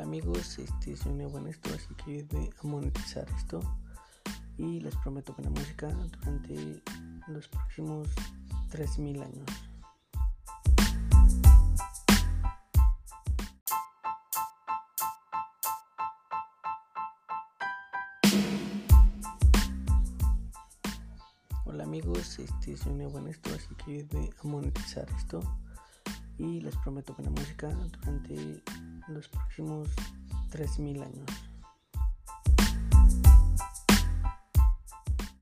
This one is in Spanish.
amigos, este soy nuevo en esto, así que voy a monetizar esto. Y les prometo buena música durante los próximos 3000 años. Hola amigos, este soy nuevo en esto, así que voy a monetizar esto. Y les prometo buena música durante los próximos 3000 años.